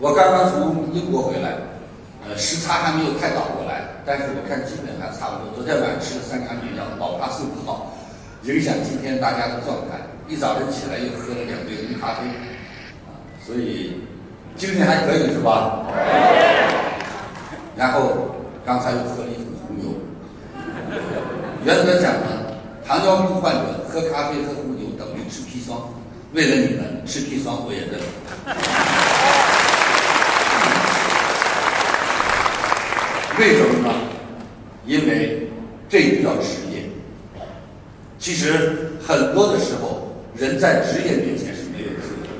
我刚刚从英国回来，呃，时差还没有太倒过来，但是我看基本还差不多。昨天晚上吃了三颗眠药，老怕睡不好，影响今天大家的状态。一早晨起来又喝了两杯黑咖啡，所以精神还可以是吧？然后刚才又喝了一桶红牛。原则讲呢，糖尿病患者喝咖啡喝红牛等于吃砒霜。为了你们吃砒霜我也认。为什么呢？因为这叫职业。其实很多的时候，人在职业面前是没有自由的。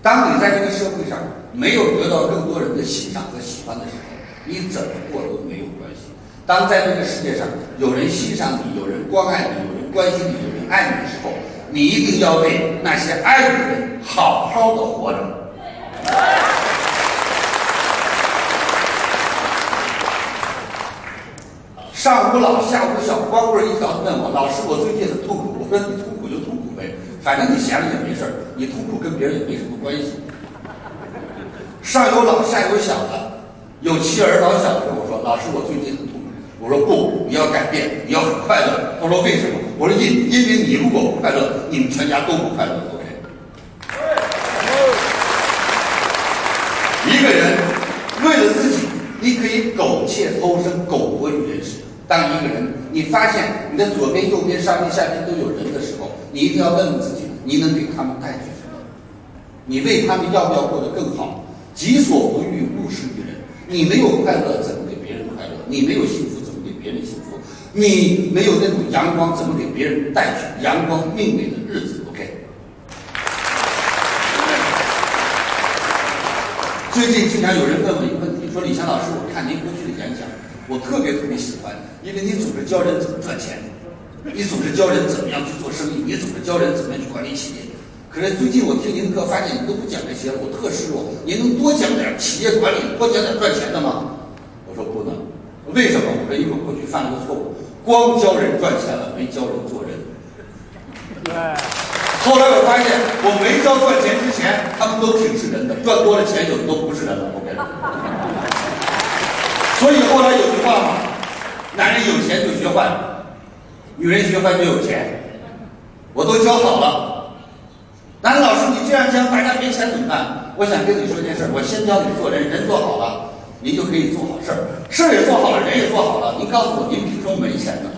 当你在这个社会上没有得到更多人的欣赏和喜欢的时候，你怎么过都没有关系。当在这个世界上有人欣赏你、有人关爱你、有人关心你、有人爱你的时候，你一定要为那些爱你的人好好的活着。上无老下无小，光棍一条问我老师，我最近很痛苦。我说你痛苦就痛苦呗，反正你闲着也没事儿，你痛苦跟别人也没什么关系。上有老下有小的，有妻儿老小的我说，老师我最近很痛苦。我说不，你要改变，你要很快乐。他说为什么？我说因因为你如果不快乐，你们全家都不快乐。OK。一个人为了自己，你可以苟且偷生，苟活于人世。当一个人你发现你的左边、右边、上边、下边都有人的时候，你一定要问问自己：你能给他们带去什么？你为他们要不要过得更好？己所不欲，勿施于人。你没有快乐，怎么给别人快乐？你没有幸福，怎么给别人幸福？你没有那种阳光，怎么给别人带去阳光明媚的日子？OK。最近经常有人问我一个问题，说李强老师，我看您过去的演讲。我特别特别喜欢，因为你总是教人怎么赚钱，你总是教人怎么样去做生意，你总是教人怎么样去管理企业。可是最近我听您的课，发现你都不讲这些，我特失落。您能多讲点企业管理，多讲点赚钱的吗？我说不能，为什么？我说因为过去犯了个错误，光教人赚钱了，没教人做人。对。后来我发现，我没教赚钱之前，他们都挺是人的，赚多了钱，有的都不是人了。OK。所以后来有句话嘛，男人有钱就学坏，女人学坏就有钱。我都教好了，男老师你这样教，大家没钱怎么办？我想跟你说件事，我先教你做人，人做好了，您就可以做好事儿，事儿也做好了，人也做好了。您告诉我，您凭什么没钱呢？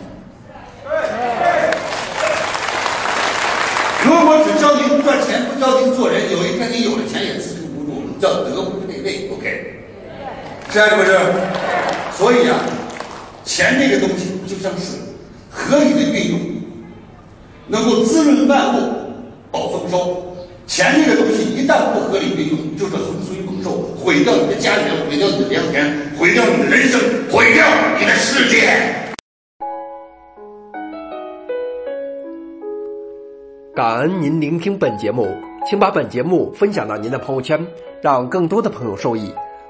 如果只教您赚钱，不教您做人，有一天你有了钱也自撑不住，叫德不配位。OK。是不是？所以啊，钱这个东西就像水，合理的运用，能够滋润万物，保丰收。钱这个东西一旦不合理运用，就是洪水猛兽，毁掉你的家园，毁掉你的良田，毁掉你的人生，毁掉你的世界。感恩您聆听本节目，请把本节目分享到您的朋友圈，让更多的朋友受益。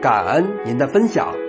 感恩您的分享。